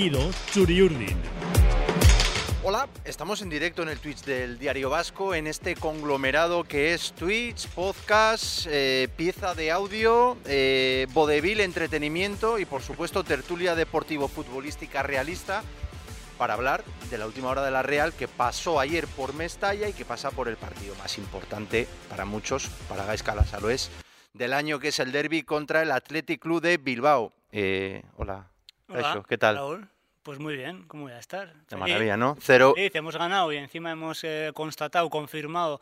partido Churiurdin. Hola, estamos en directo en el Twitch del Diario Vasco, en este conglomerado que es Twitch, podcast, eh, pieza de audio, eh, vodevil, entretenimiento y por supuesto tertulia deportivo-futbolística realista para hablar de la última hora de la Real que pasó ayer por Mestalla y que pasa por el partido más importante para muchos, para Gaisca es del año que es el derby contra el Athletic Club de Bilbao. Eh, hola, Hola, ¿qué tal? Raúl. Pues muy bien, ¿cómo voy a estar? De maravilla, ¿no? Cero. Sí, hemos ganado y encima hemos eh, constatado, confirmado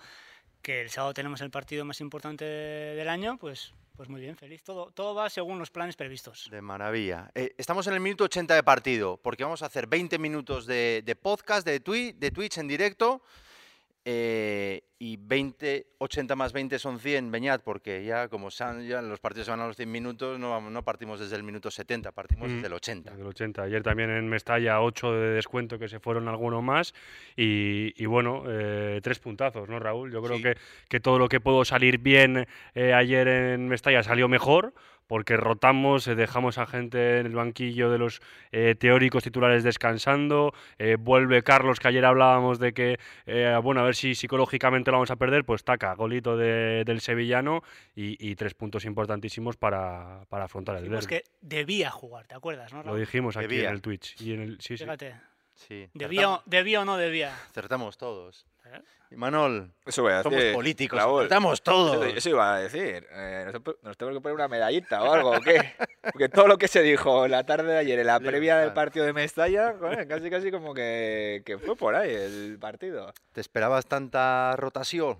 que el sábado tenemos el partido más importante del año, pues, pues muy bien, feliz. Todo, todo va según los planes previstos. De maravilla. Eh, estamos en el minuto 80 de partido, porque vamos a hacer 20 minutos de, de podcast, de, tweet, de Twitch en directo. Eh, y 20, 80 más 20 son 100, Beñat, porque ya como ya los partidos se van a los 100 minutos, no, no partimos desde el minuto 70, partimos desde el 80. Desde el 80. Ayer también en Mestalla 8 de descuento que se fueron algunos más y, bueno, eh, tres puntazos, ¿no, Raúl? Yo creo que, que, todo lo que pudo salir bien eh, ayer en Mestalla salió mejor porque rotamos, eh, dejamos a gente en el banquillo de los eh, teóricos titulares descansando, eh, vuelve Carlos, que ayer hablábamos de que, bueno, a ver si psicológicamente lo vamos a perder, pues taca, golito del sevillano y, tres puntos importantísimos para, afrontar el derby. que debía jugar, ¿te acuerdas? No, lo dijimos aquí en el Twitch. Y en el, sí, Fíjate. Sí. ¿Debía, ¿Debía o no debía? Acertamos todos. Y Manol, eso voy a somos políticos, estamos todos. Eso, iba a decir. Eh, nos, tenemos que poner una medallita o algo, ¿o qué? Porque todo lo que se dijo la tarde de ayer, en la previa del partido de Mestalla, casi casi como que, que fue por ahí el partido. ¿Te esperabas tanta rotación?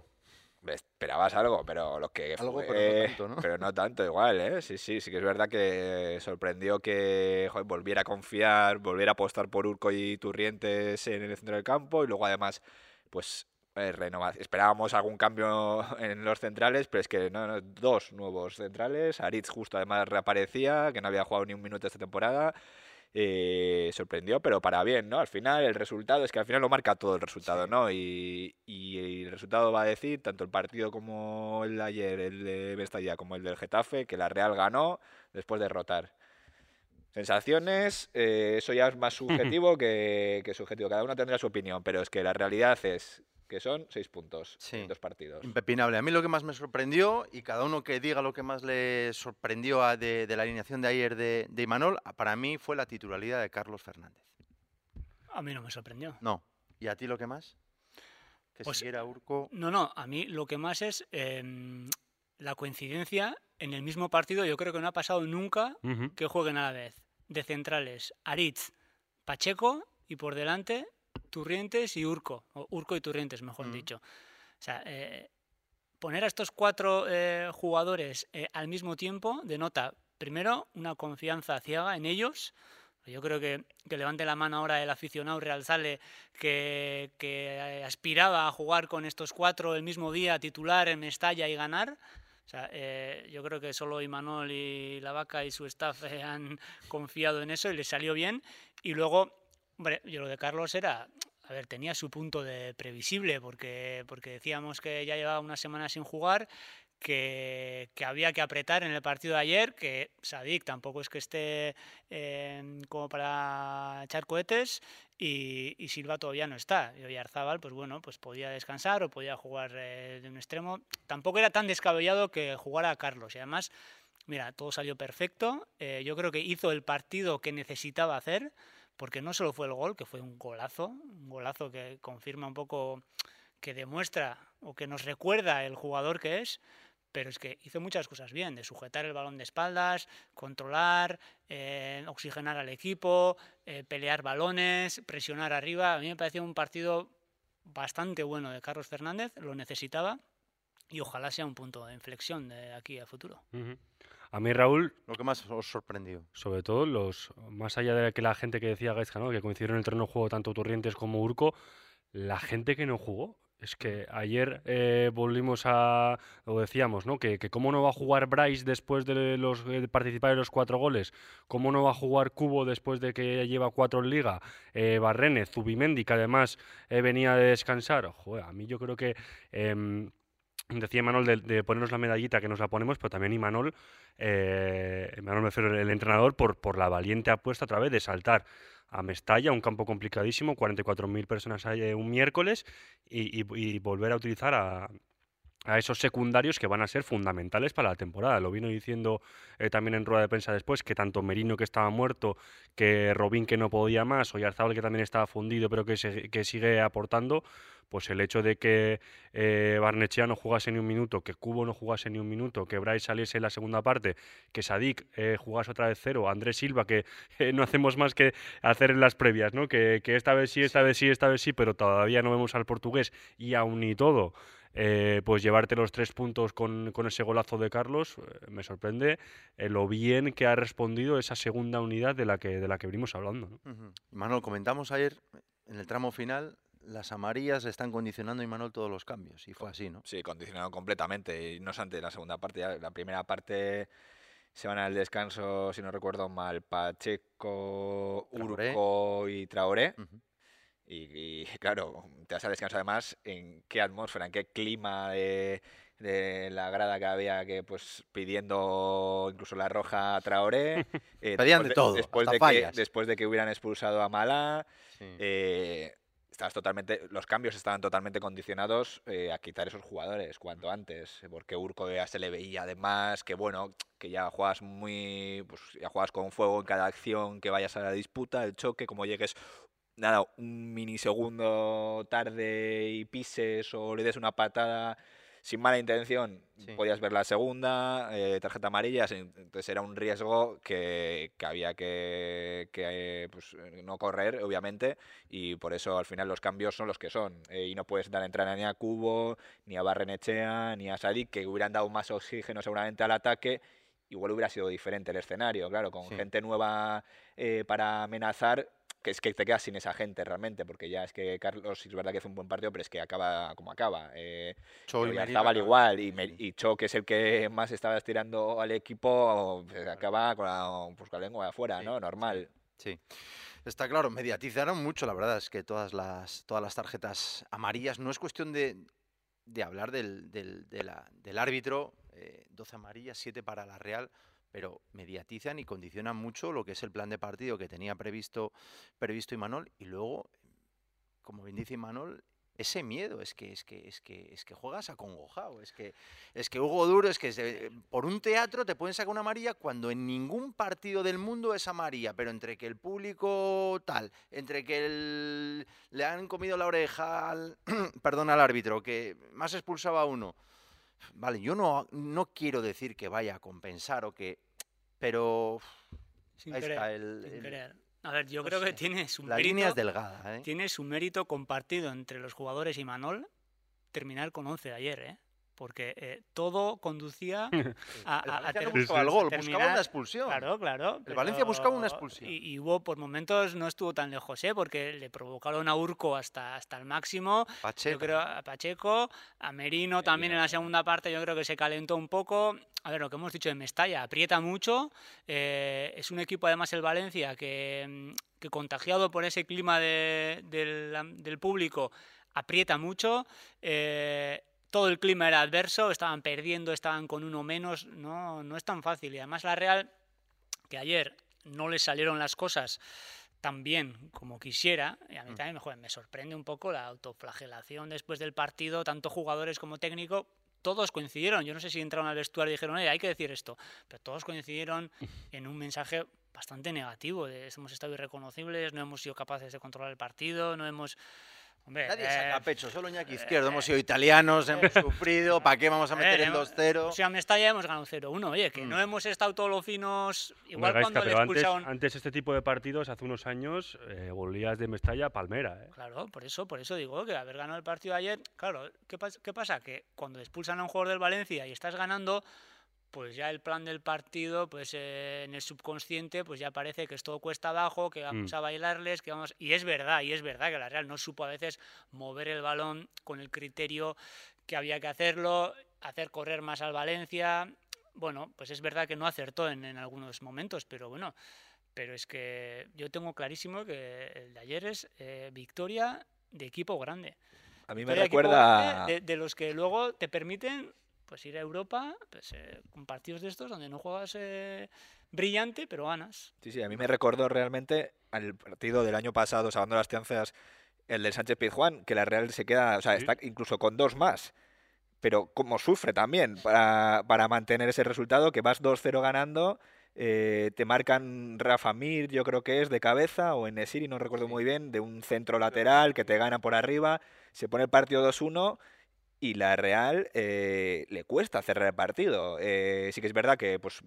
esperabas algo, pero lo que algo, pero, no tanto, ¿no? pero no tanto igual, ¿eh? Sí, sí, sí que es verdad que sorprendió que volviera a confiar, volviera a apostar por Urco y Turrientes en el centro del campo y luego además, pues eh, Esperábamos algún cambio en los centrales, pero es que no, dos nuevos centrales. Aritz justo además reaparecía, que no había jugado ni un minuto esta temporada. Eh, sorprendió, pero para bien, ¿no? Al final el resultado es que al final lo marca todo el resultado, ¿no? Y, el resultado va a decir, tanto el partido como el de ayer, el de Bestalla, como el del Getafe, que la Real ganó después de rotar. Sensaciones, eh, eso ya es más subjetivo que, que subjetivo, cada uno tendrá su opinión, pero es que la realidad es que son seis puntos en dos partidos. Impepinable. A mí lo que más me sorprendió, y cada uno que diga lo que más le sorprendió de, la alineación de ayer de, de Imanol, para mí fue la titularidad de Carlos Fernández. A mí no me sorprendió. No. ¿Y a ti lo que más? Que pues, siguiera Urco. No, no, a mí lo que más es em, la coincidencia en el mismo partido. Yo creo que no ha pasado nunca que jueguen a la vez. De centrales, Aritz, Pacheco y por delante Turrientes y Urco, o Urco y Turrientes, mejor dicho. O sea, eh, poner a estos cuatro eh, jugadores eh, al mismo tiempo denota, primero, una confianza ciega en ellos. Yo creo que, que levante la mano ahora el aficionado Real Sale que, que, aspiraba a jugar con estos cuatro el mismo día, titular en Mestalla y ganar. O sea, yo creo que solo Imanol y la vaca y su staff han confiado en eso y les salió bien. Y luego yo lo de Carlos era, a ver, tenía su punto de previsible, porque, porque decíamos que ya llevaba una semana sin jugar, que, había que apretar en el partido de ayer, que Sadik tampoco es que esté eh, como para echar cohetes y, Silva todavía no está. Y Oyarzábal, pues bueno, pues podía descansar o podía jugar eh, de un extremo. Tampoco era tan descabellado que jugara a Carlos y además, mira, todo salió perfecto. Eh, yo creo que hizo el partido que necesitaba hacer porque no solo fue el gol, que fue un golazo, un golazo que confirma un poco, que demuestra o que nos recuerda el jugador que es, pero es que hizo muchas cosas bien, de sujetar el balón de espaldas, controlar, eh, oxigenar al equipo, eh, pelear balones, presionar arriba. A mí me pareció un partido bastante bueno de Carlos Fernández, lo necesitaba y ojalá sea un punto de inflexión de aquí a futuro. A mí, Raúl. Lo que más os sorprendió. Sobre todo, los más allá de que la gente que decía Gaisca, ¿no? que coincidieron en el terreno de juego tanto Turrientes como Urco, la gente que no jugó. Es que ayer eh, volvimos a. Lo decíamos, ¿no? Que, cómo no va a jugar Bryce después de, los, participar en los cuatro goles. Cómo no va a jugar Cubo después de que lleva cuatro en liga. Eh, Zubimendi, que además eh, venía de descansar. Joder, a mí yo creo que. Em, decía Manuel de, ponernos la medallita que nos la ponemos, pero también Imanol, eh, Manuel me refiero el entrenador, por, por la valiente apuesta otra vez de saltar a Mestalla, un campo complicadísimo, 44.000 personas hay un miércoles, y, volver a utilizar a, esos secundarios que van a ser fundamentales para la temporada. Lo vino diciendo eh, también en rueda de prensa después, que tanto Merino que estaba muerto, que Robín que no podía más, o Yarzabal que también estaba fundido pero que, que sigue aportando, pues el hecho de que eh, Barnechea no jugase ni un minuto, que Cubo no jugase ni un minuto, que Bryce saliese en la segunda parte, que Sadik eh, jugase otra vez cero, Andrés Silva, que eh, no hacemos más que hacer en las previas, ¿no? Que, que, esta vez sí, esta vez sí, esta vez sí, pero todavía no vemos al portugués y aún ni todo. Eh, pues llevarte los tres puntos con, ese golazo de Carlos, eh, me sorprende eh, lo bien que ha respondido esa segunda unidad de la que, de la que venimos hablando. ¿no? Manuel, comentamos ayer en el tramo final las amarillas están condicionando, Manuel todos los cambios. Y fue así, ¿no? Sí, condicionado completamente. Y no obstante, la segunda parte, la primera parte se van al descanso, si no recuerdo mal, Pacheco, Urco y Traoré. Y, claro, te vas a descansar además en qué atmósfera, en qué clima de, la grada que había que pues pidiendo incluso la roja a Traoré. Eh, Pedían de, todo. Después de, que, después de que hubieran expulsado a Mala. Eh, totalmente, los cambios estaban totalmente condicionados eh, a quitar esos jugadores cuanto antes, porque Urco ya se le veía además que bueno, que ya juegas muy, pues ya juegas con fuego en cada acción, que vayas a la disputa, el choque, como llegues nada, un minisegundo tarde y pises o le des una patada sin mala intención, podías ver la segunda, eh, tarjeta amarilla, entonces era un riesgo que, había que, pues, no correr, obviamente, y por eso al final los cambios son los que son. Eh, y no puedes dar entrada ni a Cubo, ni a Barrenechea, ni a Sadik, que hubieran dado más oxígeno seguramente al ataque, igual hubiera sido diferente el escenario, claro, con gente nueva eh, para amenazar, que es que te quedas sin esa gente realmente, porque ya es que Carlos es verdad que hace un buen partido, pero es que acaba como acaba. Eh, Cho y estaba al igual, y, y, Cho, que es el que más estaba estirando al equipo, pues, acaba con la, pues, con la lengua de afuera, ¿no? Normal. Sí. Está claro, mediatizaron mucho, la verdad es que todas las, todas las tarjetas amarillas, no es cuestión de, de hablar del, del, de la, del árbitro, eh, 12 amarillas, 7 para la Real, pero mediatizan y condicionan mucho lo que es el plan de partido que tenía previsto, previsto Imanol y luego, como bien dice Imanol, ese miedo es que es que es que es que juegas acongojado, es que es que Hugo Duro es que por un teatro te pueden sacar una amarilla cuando en ningún partido del mundo es amarilla, pero entre que el público tal, entre que le han comido la oreja al, perdón al árbitro que más expulsaba a uno Vale, yo no, no quiero decir que vaya a compensar o que. Pero. Sin querer, A ver, yo creo que tiene su la mérito. línea es delgada, ¿eh? Tiene su mérito compartido entre los jugadores y Manol terminar con 11 de ayer, ¿eh? Porque eh, todo conducía a, a, buscaba el gol, buscaba una expulsión. Claro, claro. El Valencia buscaba una expulsión. Y, hubo por momentos no estuvo tan lejos, ¿eh? porque le provocaron a Urco hasta, hasta el máximo. Pacheco. Yo creo a Pacheco, a Merino también en la segunda parte, yo creo que se calentó un poco. A ver, lo que hemos dicho de Mestalla, aprieta mucho. Eh, es un equipo, además, el Valencia, que, mm, que contagiado por ese clima de, del, del público aprieta mucho. Eh, todo el clima era adverso, estaban perdiendo, estaban con uno menos, no, no es tan fácil. Y además la Real, que ayer no le salieron las cosas tan bien como quisiera, y a mí mm. también me, me sorprende un poco la autoflagelación después del partido, tanto jugadores como técnico, todos coincidieron, yo no sé si entraron al vestuario y dijeron, hay que decir esto, pero todos coincidieron en un mensaje bastante negativo, de hemos estado irreconocibles, no hemos sido capaces de controlar el partido, no hemos Nadie saca eh, pecho, solo Iñaki Izquierdo. hemos sido italianos, hemos sufrido, ¿para qué vamos a meter el 2-0? Si a Mestalla hemos ganado 0-1, oye, que no mm. hemos estado todos los finos. Igual cuando le expulsaron... antes, antes, este tipo de partidos, hace unos años, eh, volvías de Mestalla a Palmera. ¿eh? Claro, por eso, por eso digo que haber ganado el partido ayer, claro, ¿qué, ¿qué pasa? Que cuando expulsan a un jugador del Valencia y estás ganando pues ya el plan del partido, pues eh, en el subconsciente, pues ya parece que esto cuesta abajo, que vamos mm. a bailarles, que vamos... Y es verdad, y es verdad que la Real no supo a veces mover el balón con el criterio que había que hacerlo, hacer correr más al Valencia. Bueno, pues es verdad que no acertó en, algunos momentos, pero bueno, pero es que yo tengo clarísimo que el de ayer es eh, victoria de equipo grande. A mí me recuerda... de los que luego te permiten pues ir a Europa pues, eh, con partidos de estos donde no juegas eh, brillante, pero ganas. Sí, sí, a mí me recordó realmente al partido del año pasado, salvando las chances, el del Sánchez Pizjuán, que la Real se queda, o sea, está incluso con dos más. Pero como sufre también para, para mantener ese resultado, que vas 2-0 ganando eh, te marcan Rafa Mir, yo creo que es de cabeza, o en Nesiri, no recuerdo muy bien, de un centro lateral que te gana por arriba. Se pone el partido 2-1 y la Real eh, le cuesta cerrar el partido. Eh, sí que es verdad que pues,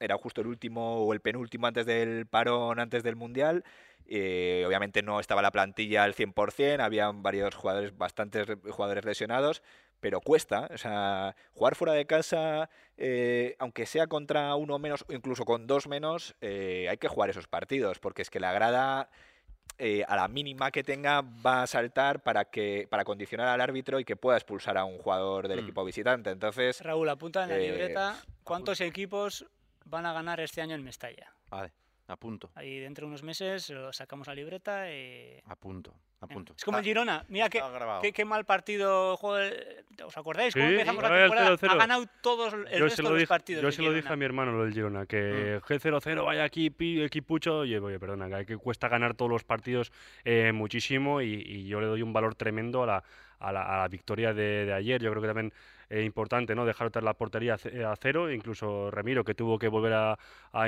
era justo el último o el penúltimo antes del parón, antes del Mundial. obviamente no estaba la plantilla al 100%, había varios jugadores, bastantes jugadores lesionados, pero cuesta. O sea, jugar fuera de casa, eh, aunque sea contra uno menos o incluso con dos menos, eh, hay que jugar esos partidos, porque es que la grada. Eh, a la mínima que tenga va a saltar para que para condicionar al árbitro y que pueda expulsar a un jugador del mm. equipo visitante. Entonces, Raúl, apunta en la libreta cuántos equipos van a ganar este año en Mestalla. Vale, apunto. Ahí dentro de unos meses lo sacamos la libreta y... Apunto. Es como el Girona. Mira qué, qué, mal partido. ¿Os acordáis cómo empezamos la temporada? Ha ganado todos el yo resto de los partidos. Yo se lo dije a mi hermano lo del Girona, que mm. G0-0 vaya aquí, equipucho. Oye, oye, perdona, que cuesta ganar todos los partidos eh, muchísimo y, yo le doy un valor tremendo a la, a la, victoria de, de, ayer. Yo creo que también importante, ¿no? Dejar otra la portería a cero, incluso Ramiro que tuvo que volver a,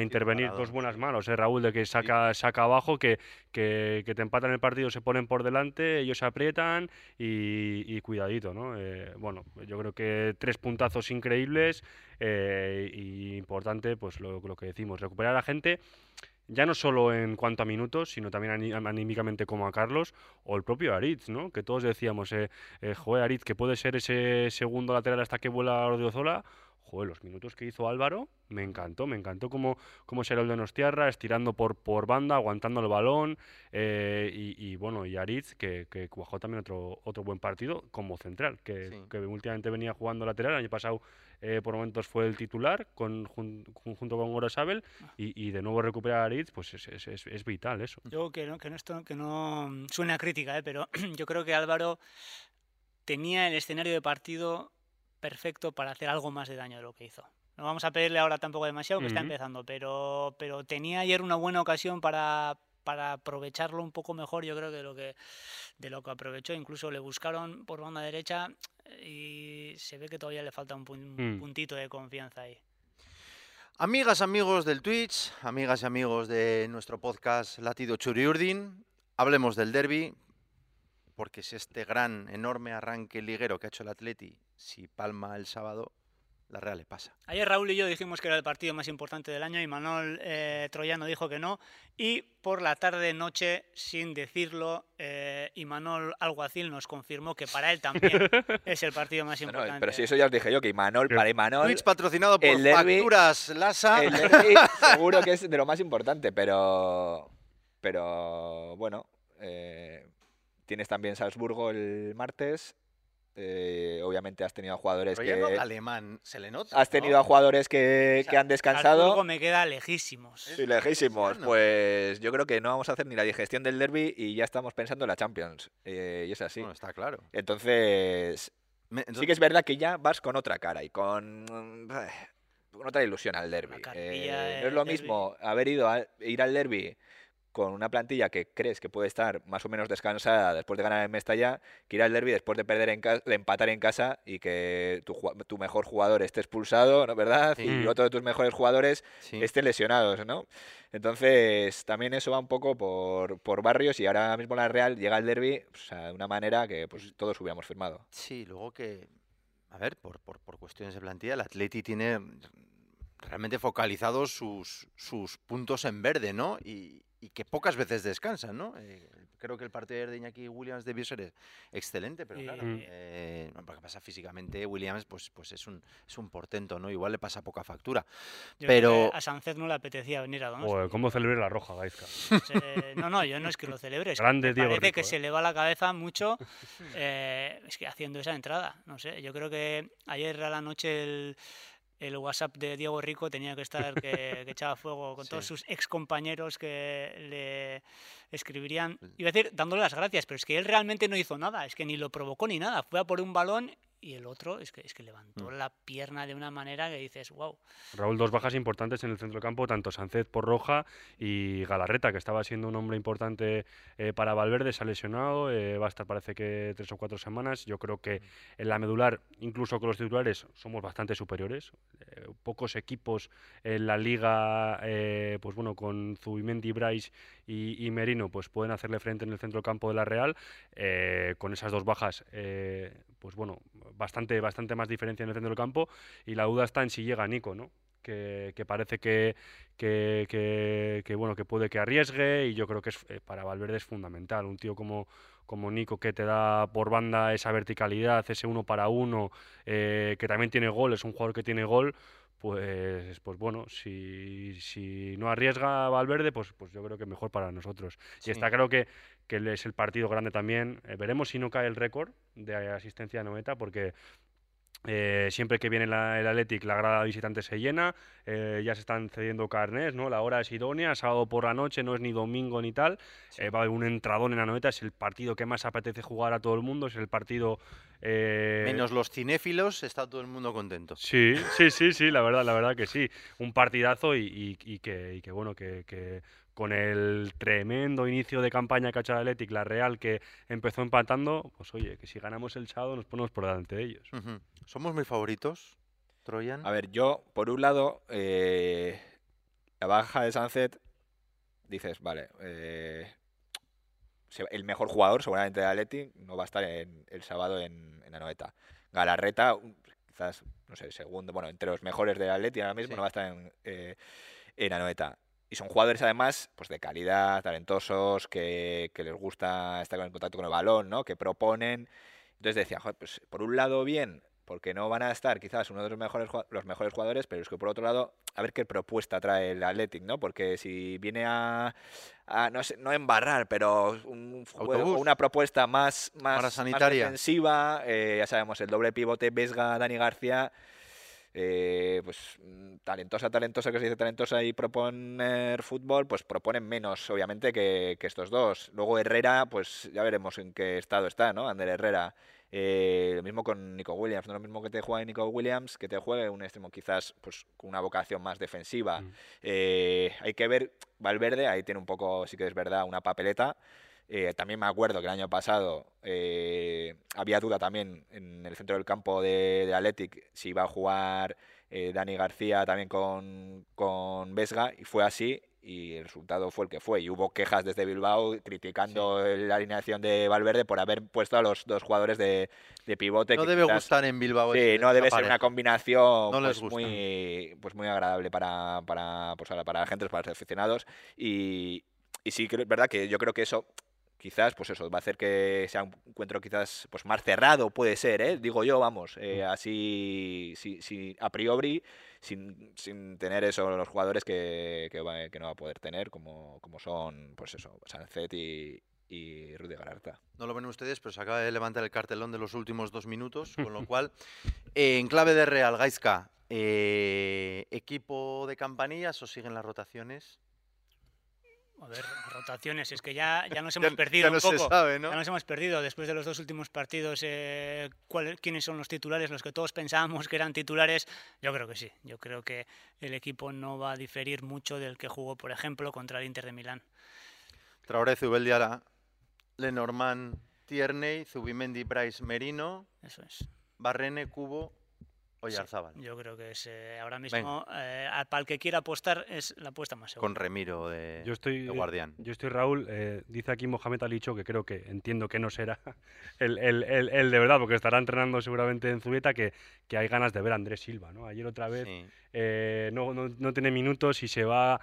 intervenir dos buenas manos, ¿eh? Raúl de que saca, saca abajo, que, que, te empatan el partido, se ponen por delante, ellos se aprietan y, cuidadito, ¿no? Eh, bueno, yo creo que tres puntazos increíbles eh, y importante, pues lo, lo que decimos, recuperar a la gente ya no solo en cuanto a minutos, sino también anímicamente como a Carlos o el propio Aritz, ¿no? Que todos decíamos, eh, eh, Aritz, que puede ser ese segundo lateral hasta que vuela Ordiozola. Joder, los minutos que hizo Álvaro, me encantó, me encantó cómo, cómo era el de Nostierra, estirando por, por banda, aguantando el balón, eh, y, bueno, y Aritz, que, que cuajó también otro, otro buen partido como central, que, que últimamente venía jugando lateral, el año pasado eh, por momentos fue el titular con, junto con Gorosabel y, y de nuevo recuperar a Aritz, pues es, es, es, vital eso. Yo que no, que no, esto, que no suena crítica, ¿eh? pero yo creo que Álvaro tenía el escenario de partido perfecto para hacer algo más de daño de lo que hizo. No vamos a pedirle ahora tampoco demasiado, que está empezando, pero, pero tenía ayer una buena ocasión para, para aprovecharlo un poco mejor, yo creo que de lo que de lo que aprovechó. Incluso le buscaron por banda derecha y se ve que todavía le falta un, mm. puntito de confianza ahí. Amigas, amigos del Twitch, amigas y amigos de nuestro podcast Latido Churiurdin, hablemos del derby, porque es este gran, enorme arranque liguero que ha hecho el Atleti, si palma el sábado, la Real le pasa. Ayer Raúl y yo dijimos que era el partido más importante del año y Manuel eh, Troyano dijo que no. Y por la tarde-noche, sin decirlo, eh, Imanol Alguacil nos confirmó que para él también es el partido más importante. pero si eso ya os dije yo, que Imanol, para Imanol... Twitch patrocinado por Facturas Lasa. El seguro que es de lo más importante, pero... Pero bueno, eh, tienes también Salzburgo el martes eh, obviamente has tenido a jugadores que. alemán, se le nota. Has tenido a jugadores que, han descansado. Luego me queda lejísimos. Sí, lejísimos. Pues yo creo que no vamos a hacer ni la digestión del derby y ya estamos pensando en la Champions. Eh, y es así. Bueno, está claro. Entonces, Sí que es verdad que ya vas con otra cara y con. con otra ilusión al derby. Eh, no es lo mismo haber ido a ir al derby con una plantilla que crees que puede estar más o menos descansada después de ganar en Mestalla, que ir al derby después de perder en de empatar en casa y que tu, mejor jugador esté expulsado, ¿no? ¿Verdad? Y otro de tus mejores jugadores estén lesionados, ¿no? Entonces, también eso va un poco por, por barrios y ahora mismo la Real llega al derby pues, de una manera que pues, todos hubiéramos firmado. Sí, luego que, a ver, por, por, por cuestiones de plantilla, el Atleti tiene realmente focalizados sus, sus puntos en verde, ¿no? Y, y que pocas veces descansan, ¿no? Eh, creo que el partido de Iñaki Williams debió ser excelente, pero claro, eh, lo que pasa físicamente, Williams pues, pues es, un, es un portento, ¿no? Igual le pasa poca factura. pero a Sánchez no le apetecía venir a Donosti. ¿Cómo celebre la roja, Gaizka? no, no, yo no es que lo celebre, es Grande que parece que se le va la cabeza mucho eh, es que haciendo esa entrada, no sé, yo creo que ayer a la noche el el WhatsApp de Diego Rico tenía que estar que, echaba fuego con todos sus ex compañeros que le escribirían, iba a decir dándole las gracias, pero es que él realmente no hizo nada, es que ni lo provocó ni nada, fue a por un balón y el otro es que, es que levantó mm. la pierna de una manera que dices, wow. Raúl, dos bajas importantes en el centro del campo, tanto Sánchez por roja y Galarreta, que estaba siendo un hombre importante eh, para Valverde, se ha lesionado, eh, va a estar parece que tres o cuatro semanas. Yo creo que mm. en la medular, incluso con los titulares, somos bastante superiores. Eh, pocos equipos en la liga, pues bueno, con Zubimendi, Bryce y, Merino, pues pueden hacerle frente en el centro campo de la Real. con esas dos bajas, pues bueno, bastante, bastante más diferencia en el centro del campo y la duda está en si llega Nico, ¿no? Que, parece que, que, bueno, que puede que arriesgue y yo creo que es, eh, para Valverde es fundamental. Un tío como, como Nico que te da por banda esa verticalidad, ese uno para uno, eh, que también tiene gol, es un jugador que tiene gol, pues, pues bueno, si, si no arriesga Valverde, pues, pues yo creo que mejor para nosotros. Y está claro que, que es el partido grande también. Eh, veremos si no cae el récord de asistencia de Noeta, porque eh, siempre que viene el Athletic, la grada visitante se llena, eh, ya se están cediendo carnes, ¿no? La hora es idónea, sábado por la noche, no es ni domingo ni tal. va a haber un entradón en la noeta, es el partido que más apetece jugar a todo el mundo, es el partido. Menos los cinéfilos, está todo el mundo contento. Sí, sí, sí, sí, la verdad, la verdad que sí. Un partidazo y, que, bueno, que, que con el tremendo inicio de campaña que ha hecho Athletic, la Real, que empezó empatando, pues oye, que si ganamos el sábado nos ponemos por delante de ellos. ¿Somos muy favoritos, Troyan? A ver, yo, por un lado, eh, la baja de Sunset, dices, vale, eh, el mejor jugador seguramente de Athletic no va a estar el sábado en, la noeta. Galarreta, quizás, no sé, segundo, bueno, entre los mejores de Athletic ahora mismo no va a estar en, eh, en la noeta y son jugadores además pues de calidad, talentosos, que, les gusta estar en contacto con el balón, ¿no? Que proponen. Entonces decía, pues por un lado bien, porque no van a estar quizás uno de los mejores los mejores jugadores, pero es que por otro lado, a ver qué propuesta trae el Athletic, ¿no? Porque si viene a, no sé, no embarrar, pero un una propuesta más más, sanitaria. defensiva, eh, ya sabemos, el doble pivote Vesga, Dani García eh, pues mm, talentosa, talentosa, que se dice talentosa y proponer fútbol, pues proponen menos, obviamente, que, estos dos. Luego Herrera, pues ya veremos en qué estado está, ¿no? Ander Herrera. Eh, lo mismo con Nico Williams, no lo mismo que te juegue Nico Williams, que te juegue un extremo quizás pues con una vocación más defensiva. Mm. Eh, hay que ver, Valverde, ahí tiene un poco, sí que es verdad, una papeleta. Eh, también me acuerdo que el año pasado eh, había duda también en el centro del campo de, de Athletic si iba a jugar eh, Dani García también con, con Vesga y fue así y el resultado fue el que fue. Y hubo quejas desde Bilbao criticando la alineación de Valverde por haber puesto a los dos jugadores de, de pivote. No debe gustar en Bilbao. Sí, no debe ser una combinación pues, muy, pues muy agradable para, para, pues, para la gente, para los aficionados. Y, y sí es verdad que yo creo que eso quizás, pues eso, va a hacer que sea un encuentro quizás pues más cerrado, puede ser, ¿eh? digo yo, vamos, eh, mm. así, si, a priori, sin, sin, tener eso los jugadores que, que, no va a poder tener, como, como son, pues eso, Sancet y, y Rudy Gararta. No lo ven ustedes, pero se acaba de levantar el cartelón de los últimos dos minutos, con lo cual, en clave de Real, Gaisca, eh, ¿equipo de campanillas o siguen las rotaciones? A ver, rotaciones, es que ya, ya nos hemos perdido un poco. Ya nos hemos perdido después de los dos últimos partidos. Eh, ¿Quiénes son los titulares? Los que todos pensábamos que eran titulares. Yo creo que sí. Yo creo que el equipo no va a diferir mucho del que jugó, por ejemplo, contra el Inter de Milán. Traoré, Zubeldiara, Lenormand, Tierney, Zubimendi, Bryce, Merino. Eso es. Barrene, Cubo, yo creo que es eh, ahora mismo, eh, para el que quiera apostar, es la apuesta más segura. Con Remiro de, yo estoy, Guardián. yo estoy, Raúl, eh, dice aquí Mohamed Alicho, que creo que entiendo que no será el, el, el, de verdad, porque estará entrenando seguramente en Zubieta, que, que hay ganas de ver a Andrés Silva. ¿no? Ayer otra vez no, no, no, tiene minutos y se va,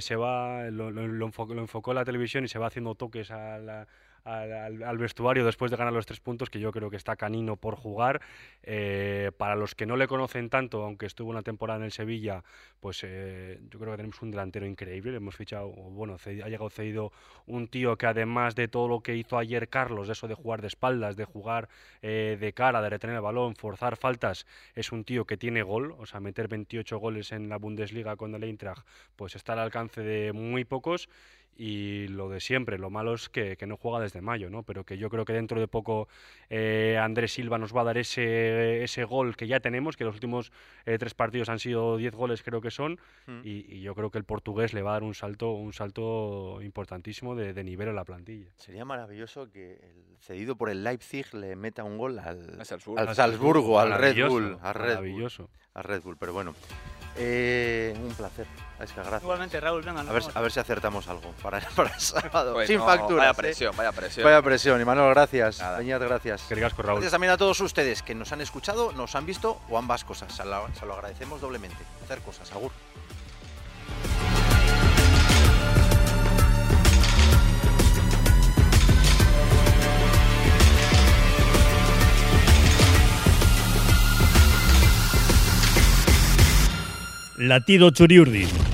se va lo, lo, enfocó, lo enfocó la televisión y se va haciendo toques a la al, vestuario después de ganar los tres puntos, que yo creo que está canino por jugar. Eh, para los que no le conocen tanto, aunque estuvo una temporada en el Sevilla, pues eh, yo creo que tenemos un delantero increíble. Hemos fichado, bueno, ha llegado cedido un tío que además de todo lo que hizo ayer Carlos, eso de jugar de espaldas, de jugar eh, de cara, de retener el balón, forzar faltas, es un tío que tiene gol, o sea, meter 28 goles en la Bundesliga con el Eintracht, pues está al alcance de muy pocos y lo de siempre, lo malo es que, no juega desde mayo, ¿no? Pero que yo creo que dentro de poco eh, Andrés Silva nos va a dar ese, ese gol que ya tenemos, que los últimos eh, tres partidos han sido 10 goles creo que son, mm. y, yo creo que el portugués le va a dar un salto, un salto importantísimo de, nivel en la plantilla. Sería maravilloso que el cedido por el Leipzig le meta un gol al, al Salzburgo, al, Salzburgo, al Red Bull. Al Red Al Red Bull, pero bueno. Eh, un placer. gracias. Igualmente, Raúl, venga. A ver, a ver si acertamos algo para, para el sábado. Sin factura. Vaya presión, vaya presión. Vaya presión. Y Manuel, gracias. Peñat, gracias. Raúl. Gracias también a todos ustedes que nos han escuchado, nos han visto o ambas cosas. Se lo, se lo agradecemos doblemente. Hacer cosas, Agur. Latido Churiurdi.